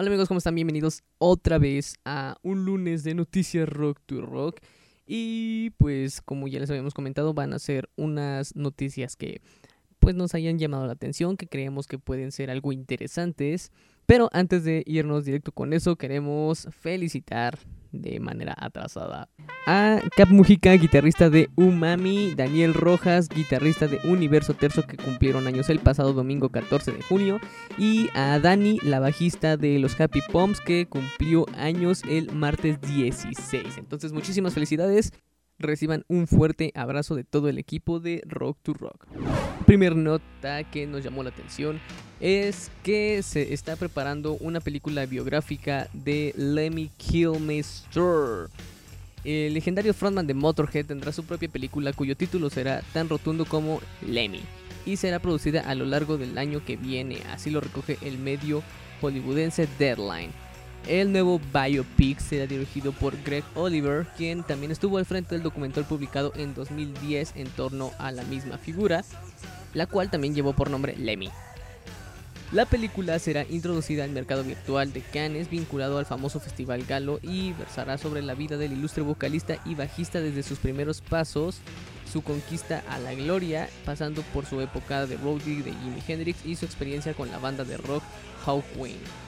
Hola amigos, ¿cómo están? Bienvenidos otra vez a un lunes de Noticias Rock to Rock. Y pues como ya les habíamos comentado, van a ser unas noticias que pues nos hayan llamado la atención, que creemos que pueden ser algo interesantes. Pero antes de irnos directo con eso, queremos felicitar de manera atrasada a Cap Mujica, guitarrista de Umami, Daniel Rojas, guitarrista de Universo Terzo que cumplieron años el pasado domingo 14 de junio y a Dani, la bajista de los Happy Pumps que cumplió años el martes 16. Entonces muchísimas felicidades reciban un fuerte abrazo de todo el equipo de Rock to Rock. Primer nota que nos llamó la atención es que se está preparando una película biográfica de Lemmy Kilmister. El legendario frontman de Motorhead tendrá su propia película cuyo título será tan rotundo como Lemmy y será producida a lo largo del año que viene, así lo recoge el medio hollywoodense Deadline. El nuevo biopic será dirigido por Greg Oliver, quien también estuvo al frente del documental publicado en 2010 en torno a la misma figura, la cual también llevó por nombre Lemmy. La película será introducida al mercado virtual de Cannes vinculado al famoso Festival Galo y versará sobre la vida del ilustre vocalista y bajista desde sus primeros pasos, su conquista a la gloria, pasando por su época de roadie de Jimi Hendrix y su experiencia con la banda de rock Hawkwind.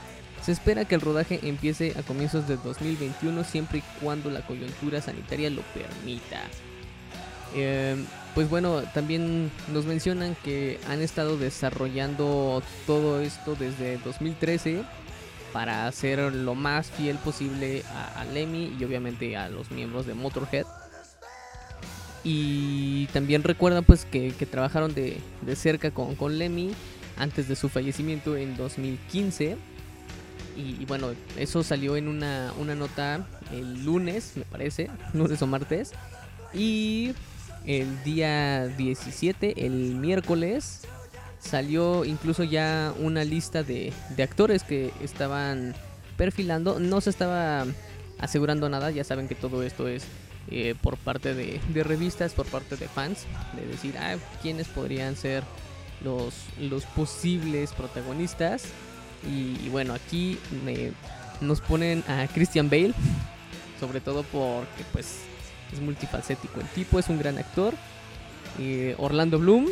Se espera que el rodaje empiece a comienzos de 2021 siempre y cuando la coyuntura sanitaria lo permita. Eh, pues bueno, también nos mencionan que han estado desarrollando todo esto desde 2013 para hacer lo más fiel posible a, Lemmy y obviamente a los miembros de Motorhead. Y también recuerdan pues que, trabajaron de, cerca con, con Lemmy antes de su fallecimiento en 2015 y, bueno, eso salió en una, nota el lunes, me parece, lunes o martes. Y el día 17, el miércoles, salió incluso ya una lista de, actores que estaban perfilando. No se estaba asegurando nada, ya saben que todo esto es eh, por parte de, revistas, por parte de fans, de decir, ah, quiénes podrían ser los, los posibles protagonistas. Y, bueno, aquí nos ponen a Christian Bale, sobre todo porque pues es multifacético. El tipo es un gran actor. Orlando Bloom,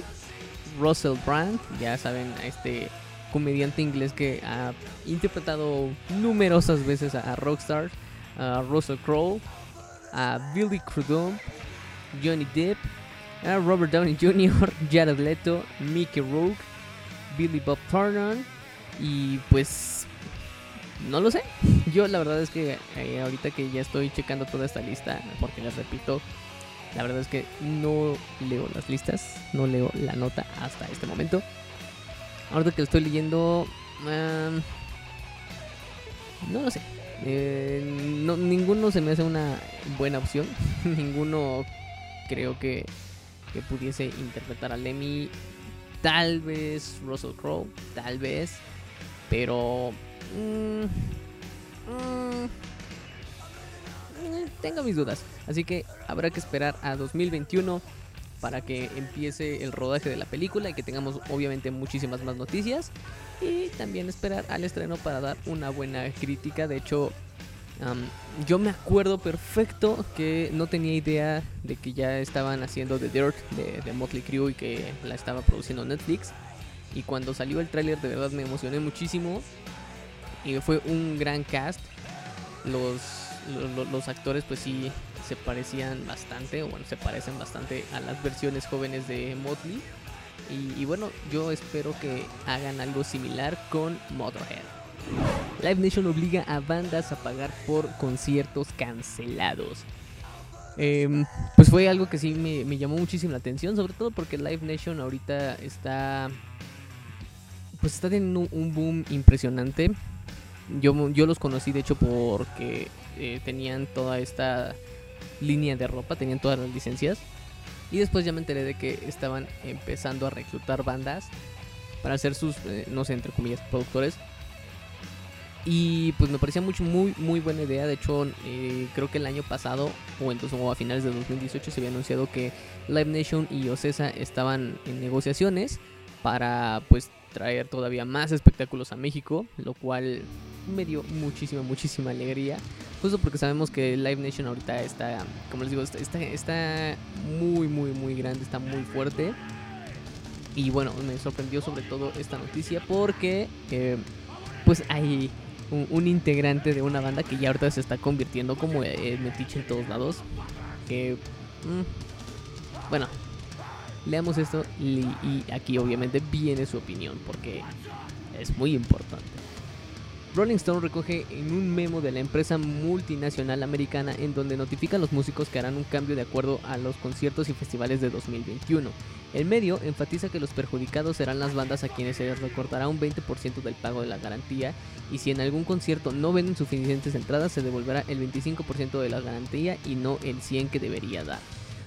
Russell Brand, ya saben, a este comediante inglés que ha interpretado numerosas veces a, Rockstar, a Russell Crowe, a Billy Crudup, Johnny Depp, a Robert Downey Jr., Jared Leto, Mickey Rourke, Billy Bob Thornton y pues no lo sé. Yo la verdad es que eh, ahorita que ya estoy checando toda esta lista, porque les repito, la verdad es que no leo las listas, no leo la nota hasta este momento. Ahorita que lo estoy leyendo, no lo sé. Eh, ninguno se me hace una buena opción. ninguno creo que, que pudiese interpretar a Lemmy. Tal vez Russell Crowe, tal vez. Pero... Mm, mm, tengo mis dudas. Así que habrá que esperar a 2021 para que empiece el rodaje de la película y que tengamos obviamente muchísimas más noticias. Y también esperar al estreno para dar una buena crítica. De hecho, yo me acuerdo perfecto que no tenía idea de que ya estaban haciendo The Dirt de, de Motley Crue y que la estaba produciendo Netflix. Y cuando salió el tráiler de verdad me emocioné muchísimo. Y fue un gran cast. Los, los, actores pues sí se parecían bastante, o bueno, se parecen bastante a las versiones jóvenes de Motley. Y, bueno, yo espero que hagan algo similar con Motorhead. Live Nation obliga a bandas a pagar por conciertos cancelados. Em, pues fue algo que sí me, llamó muchísimo la atención, sobre todo porque Live Nation ahorita está pues está teniendo un boom impresionante. Yo, yo los conocí de hecho porque eh, tenían toda esta línea de ropa, tenían todas las licencias. Y después ya me enteré de que estaban empezando a reclutar bandas para ser sus, eh, no sé, entre comillas, productores. Y pues me parecía mucho, muy, muy buena idea. De hecho, eh, creo que el año pasado, o entonces o a finales de 2018, se había anunciado que Live Nation y Ocesa estaban en negociaciones para pues traer todavía más espectáculos a México, lo cual me dio muchísima, muchísima alegría. Justo porque sabemos que Live Nation ahorita está, como les digo, está, está muy, muy, muy grande, está muy fuerte. Y bueno, me sorprendió sobre todo esta noticia porque eh, pues hay un, integrante de una banda que ya ahorita se está convirtiendo como el metiche en todos lados. Que... Mm, bueno, leamos esto y aquí obviamente viene su opinión porque es muy importante. Rolling Stone recoge en un memo de la empresa multinacional americana en donde notifica a los músicos que harán un cambio de acuerdo a los conciertos y festivales de 2021. El medio enfatiza que los perjudicados serán las bandas a quienes se les recortará un 20% del pago de la garantía y si en algún concierto no venden suficientes entradas se devolverá el 25% de la garantía y no el 100 que debería dar.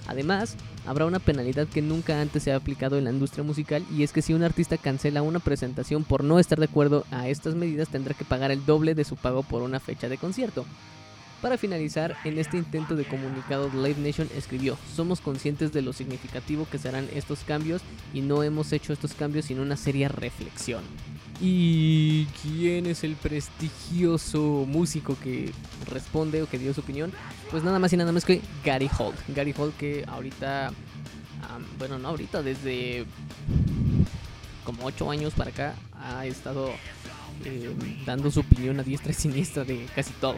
Además, habrá una penalidad que nunca antes se ha aplicado en la industria musical y es que si un artista cancela una presentación por no estar de acuerdo a estas medidas tendrá que pagar el doble de su pago por una fecha de concierto. Para finalizar, en este intento de comunicado, Live Nation escribió, somos conscientes de lo significativo que serán estos cambios y no hemos hecho estos cambios sin una seria reflexión. ¿Y quién es el prestigioso músico que responde o que dio su opinión? Pues nada más y nada más que Gary Holt. Gary Holt que ahorita, bueno, no ahorita, desde como 8 años para acá ha estado eh, dando su opinión a diestra y siniestra de casi todo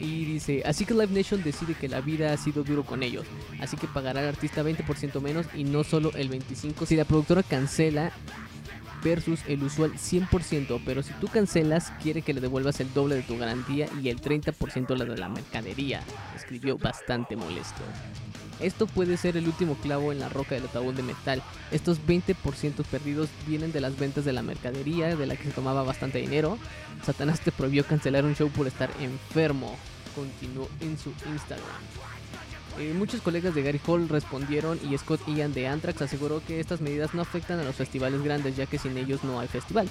y dice, así que Live Nation decide que la vida ha sido duro con ellos, así que pagará al artista 20% menos y no solo el 25% si la productora cancela versus el usual 100%, pero si tú cancelas quiere que le devuelvas el doble de tu garantía y el 30% la de la mercadería. Escribió bastante molesto. Esto puede ser el último clavo en la roca del ataúd de metal. Estos 20% perdidos vienen de las ventas de la mercadería, de la que se tomaba bastante dinero. Satanás te prohibió cancelar un show por estar enfermo. Continuó en su Instagram. Eh, muchos colegas de Gary Hall respondieron y Scott Ian de Anthrax aseguró que estas medidas no afectan a los festivales grandes ya que sin ellos no hay festival.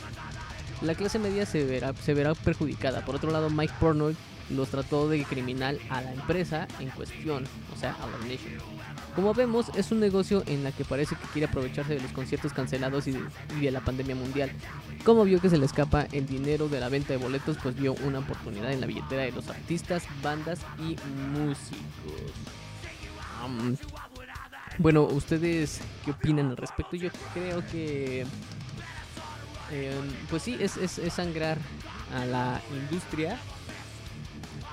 La clase media se verá, perjudicada. Por otro lado, Mike Pornoy los trató de criminal a la empresa en cuestión, o sea, a la Nation. Como vemos, es un negocio en la que parece que quiere aprovecharse de los conciertos cancelados y de, la pandemia mundial. Como vio que se le escapa el dinero de la venta de boletos, pues vio una oportunidad en la billetera de los artistas, bandas y músicos. Bueno, ¿ustedes qué opinan al respecto? Yo creo que... Em, pues sí, es, es sangrar a la industria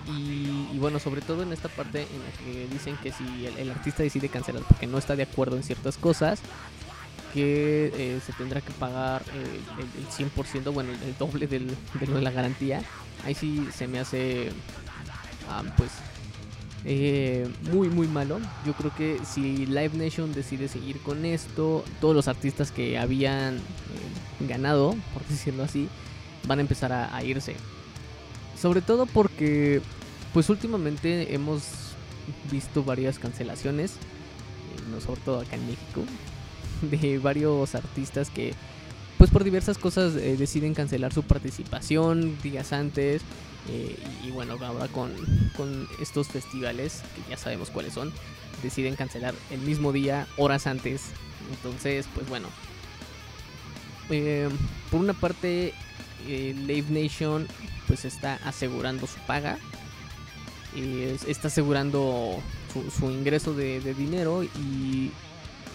y, bueno, sobre todo en esta parte en la que dicen que si el, artista decide cancelar porque no está de acuerdo en ciertas cosas, que eh, se tendrá que pagar el, 100%, bueno, el, doble del, de la garantía. Ahí sí se me hace, ah, pues, eh, muy, muy malo. Yo creo que si Live Nation decide seguir con esto, todos los artistas que habían eh, ganado, por decirlo así, van a empezar a irse. Sobre todo porque, pues últimamente hemos visto varias cancelaciones, eh, no sobre todo acá en México, de varios artistas que, pues por diversas cosas eh, deciden cancelar su participación días antes. Eh, y, bueno, ahora con, con estos festivales, que ya sabemos cuáles son, deciden cancelar el mismo día, horas antes. Entonces, pues bueno. por una parte, Live Nation pues está asegurando su paga, y está asegurando su, ingreso de, dinero y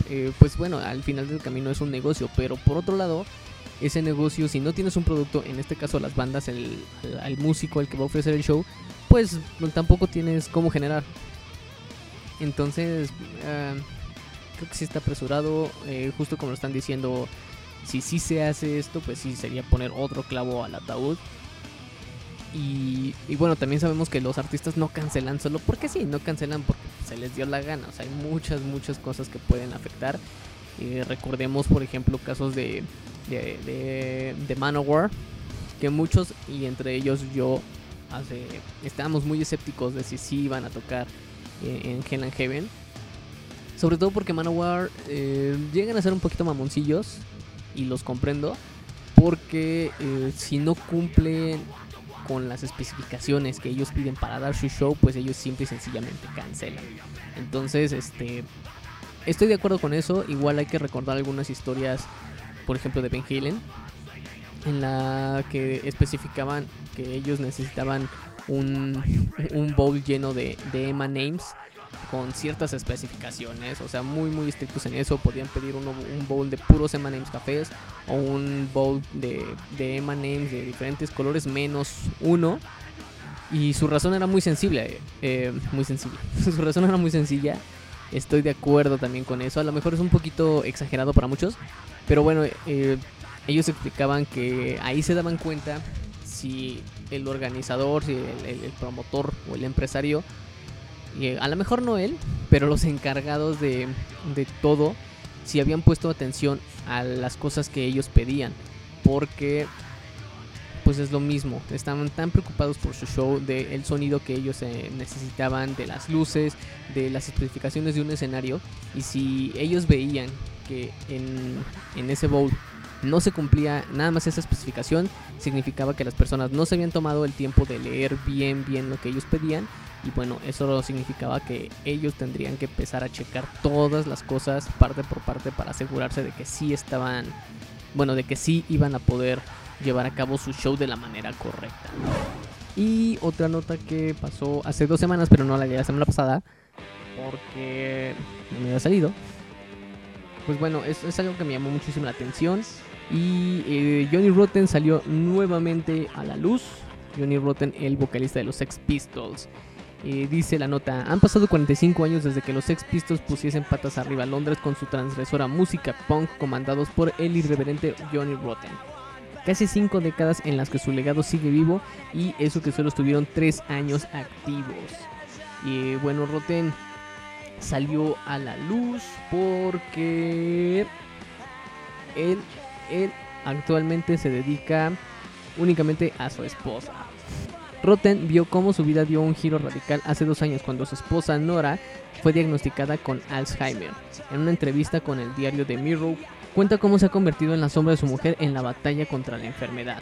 eh, pues bueno, al final del camino es un negocio, pero por otro lado, ese negocio, si no tienes un producto, en este caso las bandas, el, músico, el que va a ofrecer el show, pues tampoco tienes cómo generar. Entonces, ah, creo que sí está apresurado, eh, justo como lo están diciendo, si sí se hace esto, pues sí sería poner otro clavo al ataúd. Y, bueno, también sabemos que los artistas no cancelan solo porque sí, no cancelan porque se les dio la gana. O sea, hay muchas, muchas cosas que pueden afectar. Eh, recordemos, por ejemplo, casos de, de, de, Manowar, que muchos, y entre ellos yo, hace, estábamos muy escépticos de si sí iban a tocar eh, en Hell and Heaven. Sobre todo porque Manowar eh, llegan a ser un poquito mamoncillos, y los comprendo, porque si no cumplen con las especificaciones que ellos piden para dar su show, pues ellos simple y sencillamente cancelan. Entonces, este estoy de acuerdo con eso. Igual hay que recordar algunas historias, por ejemplo, de Ben Halen, en la que especificaban que ellos necesitaban un, un bowl lleno de, de Emma Names con ciertas especificaciones, o sea, muy muy estrictos en eso. Podían pedir un bowl de puros M&M's cafés o un bowl de, de M&M's de diferentes colores menos uno. Y su razón era muy sensible, eh, muy sencilla. su razón era muy sencilla. Estoy de acuerdo también con eso. A lo mejor es un poquito exagerado para muchos, pero bueno, eh, ellos explicaban que ahí se daban cuenta si el organizador, si el promotor o el empresario y a lo mejor no él, pero los encargados de, de todo, si habían puesto atención a las cosas que ellos pedían. Porque pues es lo mismo. Estaban tan preocupados por su show, del sonido que ellos eh, necesitaban, de las luces, de las especificaciones de un escenario. Y si ellos veían que en, en ese bowl no se cumplía nada más esa especificación, significaba que las personas no se habían tomado el tiempo de leer bien, bien lo que ellos pedían y bueno, eso significaba que ellos tendrían que empezar a checar todas las cosas parte por parte para asegurarse de que sí estaban, bueno, de que sí iban a poder llevar a cabo su show de la manera correcta. Y otra nota que pasó hace dos semanas, pero no la la semana pasada, porque no me había salido. Pues bueno, es, algo que me llamó muchísimo la atención. Y eh, Johnny Rotten salió nuevamente a la luz. Johnny Rotten, el vocalista de los Sex Pistols dice la nota, han pasado 45 años desde que los Sex Pistols pusiesen patas arriba a Londres con su transgresora música punk comandados por el irreverente Johnny Rotten. Casi 5 décadas en las que su legado sigue vivo y eso que solo estuvieron 3 años activos. Y bueno, Rotten salió a la luz porque él, él actualmente se dedica únicamente a su esposa. Rotten vio cómo su vida dio un giro radical hace dos años cuando su esposa Nora fue diagnosticada con Alzheimer. En una entrevista con el diario The Mirror, cuenta cómo se ha convertido en la sombra de su mujer en la batalla contra la enfermedad.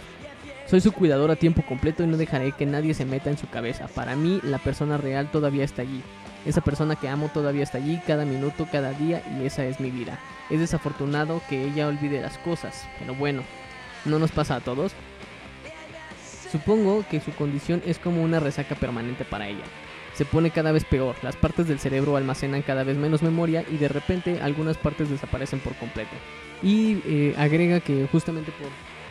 Soy su cuidador a tiempo completo y no dejaré que nadie se meta en su cabeza. Para mí, la persona real todavía está allí. Esa persona que amo todavía está allí cada minuto, cada día y esa es mi vida. Es desafortunado que ella olvide las cosas, pero bueno, no nos pasa a todos. Supongo que su condición es como una resaca permanente para ella. Se pone cada vez peor, las partes del cerebro almacenan cada vez menos memoria y de repente algunas partes desaparecen por completo. Y eh, agrega que justamente por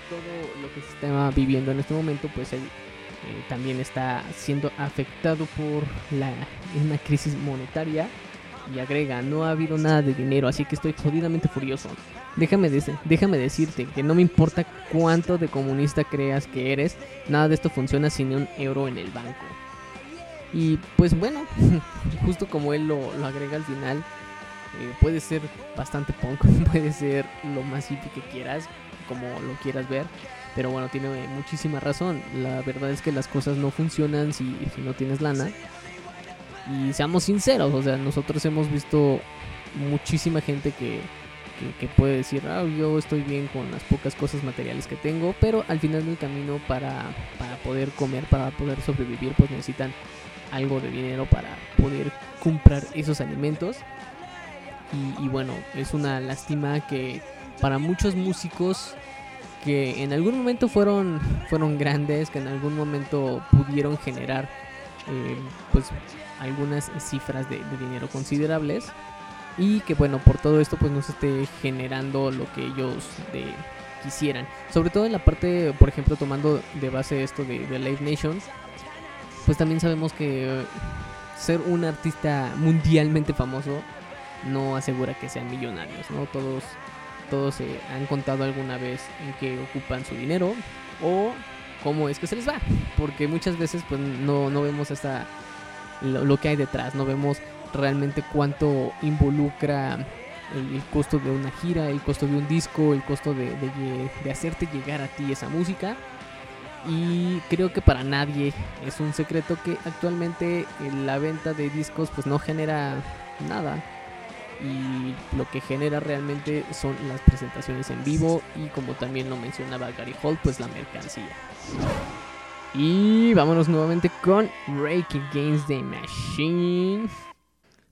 todo lo que se está viviendo en este momento, pues él eh, también está siendo afectado por la, una crisis monetaria y agrega, no ha habido nada de dinero, así que estoy jodidamente furioso. Déjame, déjame decirte que no me importa cuánto de comunista creas que eres, nada de esto funciona sin un euro en el banco. Y pues bueno, justo como él lo, agrega al final, eh, puede ser bastante punk, puede ser lo más hippie que quieras, como lo quieras ver. Pero bueno, tiene muchísima razón. La verdad es que las cosas no funcionan si, si no tienes lana. Y seamos sinceros, o sea, nosotros hemos visto muchísima gente que, que, puede decir, ah, yo estoy bien con las pocas cosas materiales que tengo, pero al final del camino para, para poder comer, para poder sobrevivir, pues necesitan algo de dinero para poder comprar esos alimentos. Y, bueno, es una lástima que para muchos músicos que en algún momento fueron, fueron grandes, que en algún momento pudieron generar eh, pues algunas cifras de, dinero considerables y que bueno por todo esto pues no se esté generando lo que ellos quisieran sobre todo en la parte por ejemplo tomando de base esto de, Live Nation pues también sabemos que ser un artista mundialmente famoso no asegura que sean millonarios no todos todos se han contado alguna vez en que ocupan su dinero o cómo es que se les va. Porque muchas veces pues no, no vemos hasta lo, que hay detrás, no vemos realmente cuánto involucra el, costo de una gira, el costo de un disco, el costo de, de, hacerte llegar a ti esa música. Y creo que para nadie es un secreto que actualmente la venta de discos pues no genera nada. Y lo que genera realmente son las presentaciones en vivo y como también lo mencionaba Gary Holt, pues la mercancía. Y vámonos nuevamente con Rake Against the Machine.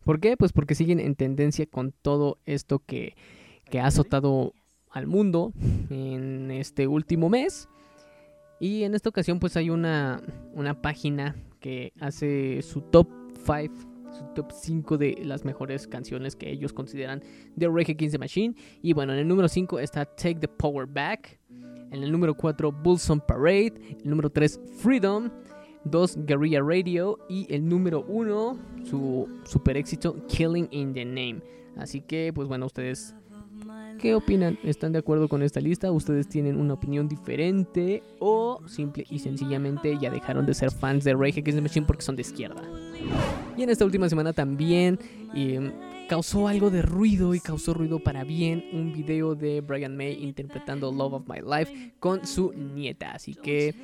¿Por qué? Pues porque siguen en tendencia con todo esto que, que ha azotado al mundo en este último mes. Y en esta ocasión pues hay una, una página que hace su top 5, su top 5 de las mejores canciones que ellos consideran de Rage Against the Machine. Y bueno, en el número 5 está Take the Power Back. En el número 4 Bulls on Parade. El número 3 Freedom. 2 Guerrilla Radio. Y el número 1 su super éxito Killing in the Name. Así que pues bueno, ustedes ¿Qué opinan? ¿Están de acuerdo con esta lista? ¿Ustedes tienen una opinión diferente? ¿O simple y sencillamente ya dejaron de ser fans de Rage Against the Machine porque son de izquierda? Y en esta última semana también em, causó algo de ruido y causó ruido para bien un video de Brian May interpretando Love of My Life con su nieta. Así que,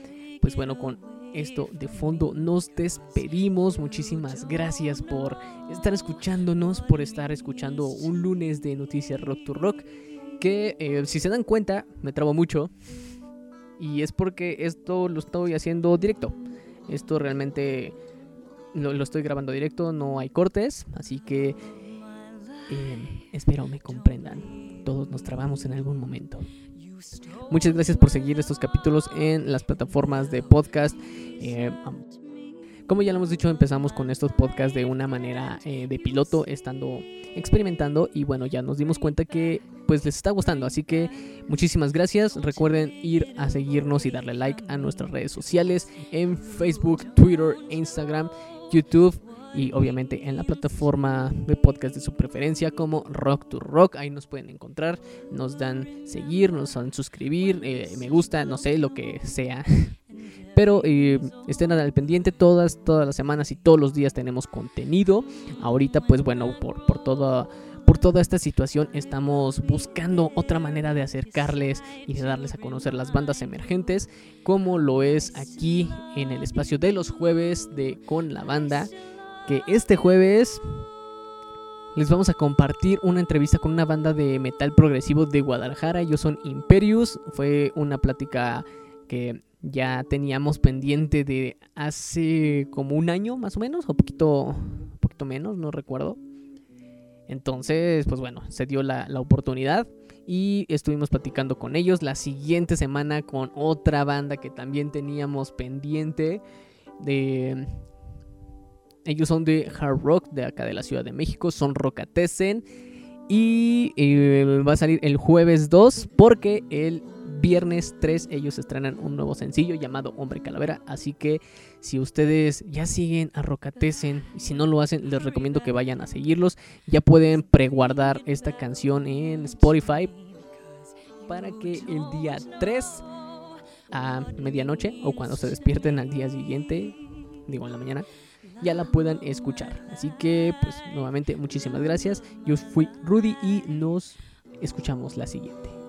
pues bueno, con esto de fondo nos despedimos. Muchísimas gracias por estar escuchándonos, por estar escuchando un lunes de Noticias Rock to Rock. Que eh, si se dan cuenta, me trabo mucho. Y es porque esto lo estoy haciendo directo. Esto realmente lo, estoy grabando directo, no hay cortes. Así que eh, espero me comprendan. Todos nos trabamos en algún momento. Muchas gracias por seguir estos capítulos en las plataformas de podcast. Eh, como ya lo hemos dicho, empezamos con estos podcasts de una manera eh, de piloto, estando experimentando y bueno, ya nos dimos cuenta que pues les está gustando, así que muchísimas gracias. Recuerden ir a seguirnos y darle like a nuestras redes sociales en Facebook, Twitter, Instagram, YouTube y obviamente en la plataforma de podcast de su preferencia como Rock to Rock. Ahí nos pueden encontrar, nos dan seguir, nos dan suscribir, eh, me gusta, no sé, lo que sea. Pero eh, estén al pendiente todas, todas las semanas y todos los días tenemos contenido. Ahorita pues bueno, por, por toda por toda esta situación estamos buscando otra manera de acercarles y de darles a conocer las bandas emergentes, como lo es aquí en el espacio de los jueves de Con la Banda que este jueves les vamos a compartir una entrevista con una banda de metal progresivo de Guadalajara. Ellos son Imperius. Fue una plática que ya teníamos pendiente de hace como un año más o menos, o poquito, poquito menos, no recuerdo. Entonces, pues bueno, se dio la, la oportunidad y estuvimos platicando con ellos. La siguiente semana con otra banda que también teníamos pendiente de ellos son de hard rock de acá de la Ciudad de México, son Rockatesen. Y eh, va a salir el jueves 2 porque el viernes 3 ellos estrenan un nuevo sencillo llamado Hombre Calavera. Así que si ustedes ya siguen a Rocatesen si no lo hacen, les recomiendo que vayan a seguirlos. Ya pueden preguardar esta canción en Spotify para que el día 3 a medianoche o cuando se despierten al día siguiente, digo en la mañana, ya la puedan escuchar. Así que, pues, nuevamente, muchísimas gracias. Yo fui Rudy y nos escuchamos la siguiente.